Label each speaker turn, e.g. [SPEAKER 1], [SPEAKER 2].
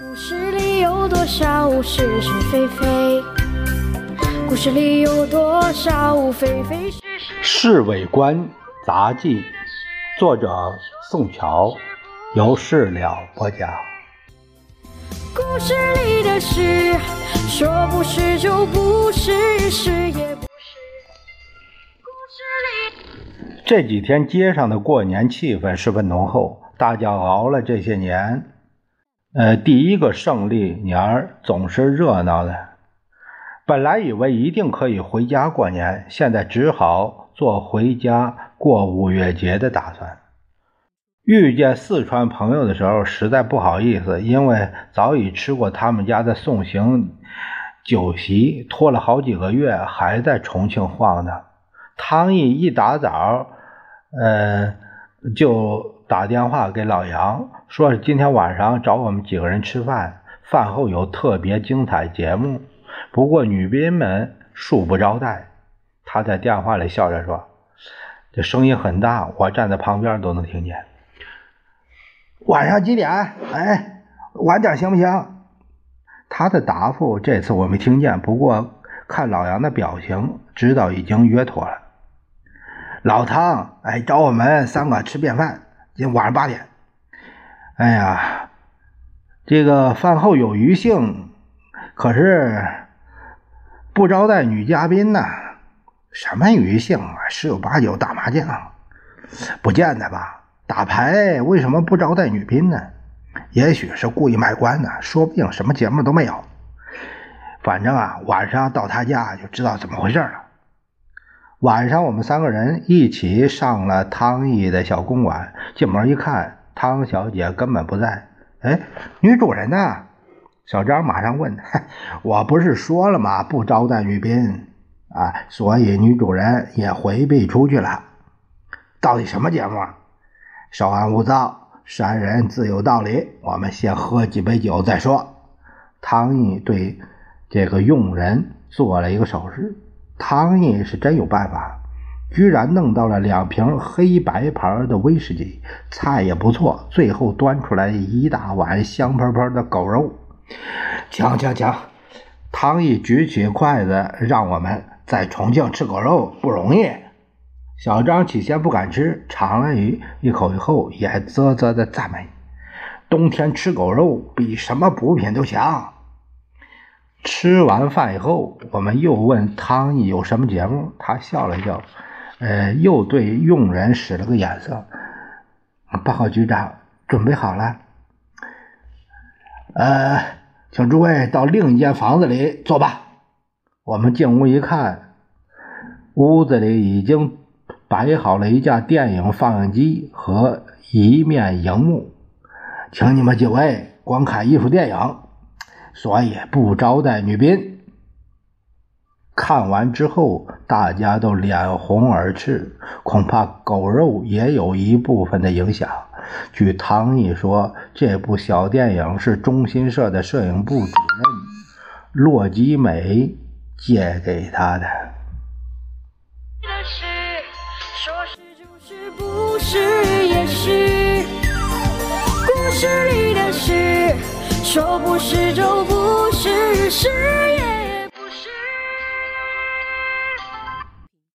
[SPEAKER 1] 故事里有多少是是非非？故事里有多少非非是是？
[SPEAKER 2] 《侍卫官杂记》，作者宋乔，由事了播讲。
[SPEAKER 1] 故事里的事，说不是就不是，是也不是。故事里。
[SPEAKER 2] 这几天街上的过年气氛十分浓厚，大家熬了这些年，呃，第一个胜利年儿总是热闹的。本来以为一定可以回家过年，现在只好做回家过五月节的打算。遇见四川朋友的时候，实在不好意思，因为早已吃过他们家的送行酒席，拖了好几个月，还在重庆晃呢。汤毅一打早，呃，就打电话给老杨，说是今天晚上找我们几个人吃饭，饭后有特别精彩节目，不过女宾们恕不招待。他在电话里笑着说：“这声音很大，我站在旁边都能听见。”晚上几点？哎，晚点行不行？他的答复这次我没听见，不过看老杨的表情，知道已经约妥了。老汤，哎，找我们三个吃便饭，今晚上八点。哎呀，这个饭后有余兴，可是不招待女嘉宾呢。什么余兴啊？十有八九打麻将，不见得吧？打牌为什么不招待女宾呢？也许是故意卖关子，说不定什么节目都没有。反正啊，晚上到他家就知道怎么回事了。晚上我们三个人一起上了汤毅的小公馆，进门一看，汤小姐根本不在。哎，女主人呢？小张马上问：“ 我不是说了吗？不招待女宾啊，所以女主人也回避出去了。到底什么节目？”稍安勿躁，山人自有道理。我们先喝几杯酒再说。汤毅对这个佣人做了一个手势。汤毅是真有办法，居然弄到了两瓶黑白牌的威士忌，菜也不错。最后端出来一大碗香喷喷的狗肉。请请请！汤毅举起筷子，让我们在重庆吃狗肉不容易。小张起先不敢吃，尝了一一口以后，也啧啧的赞美：“冬天吃狗肉比什么补品都强。”吃完饭以后，我们又问汤毅有什么节目，他笑了笑，呃，又对佣人使了个眼色：“报告局长，准备好了。呃，请诸位到另一间房子里坐吧。”我们进屋一看，屋子里已经。摆好了一架电影放映机和一面荧幕，请你们几位观看艺术电影，所以不招待女宾。看完之后，大家都脸红耳赤，恐怕狗肉也有一部分的影响。据汤毅说，这部小电影是中新社的摄影部主任洛基美借给他的。
[SPEAKER 1] 是也是故事里的事，说不是就不是，是。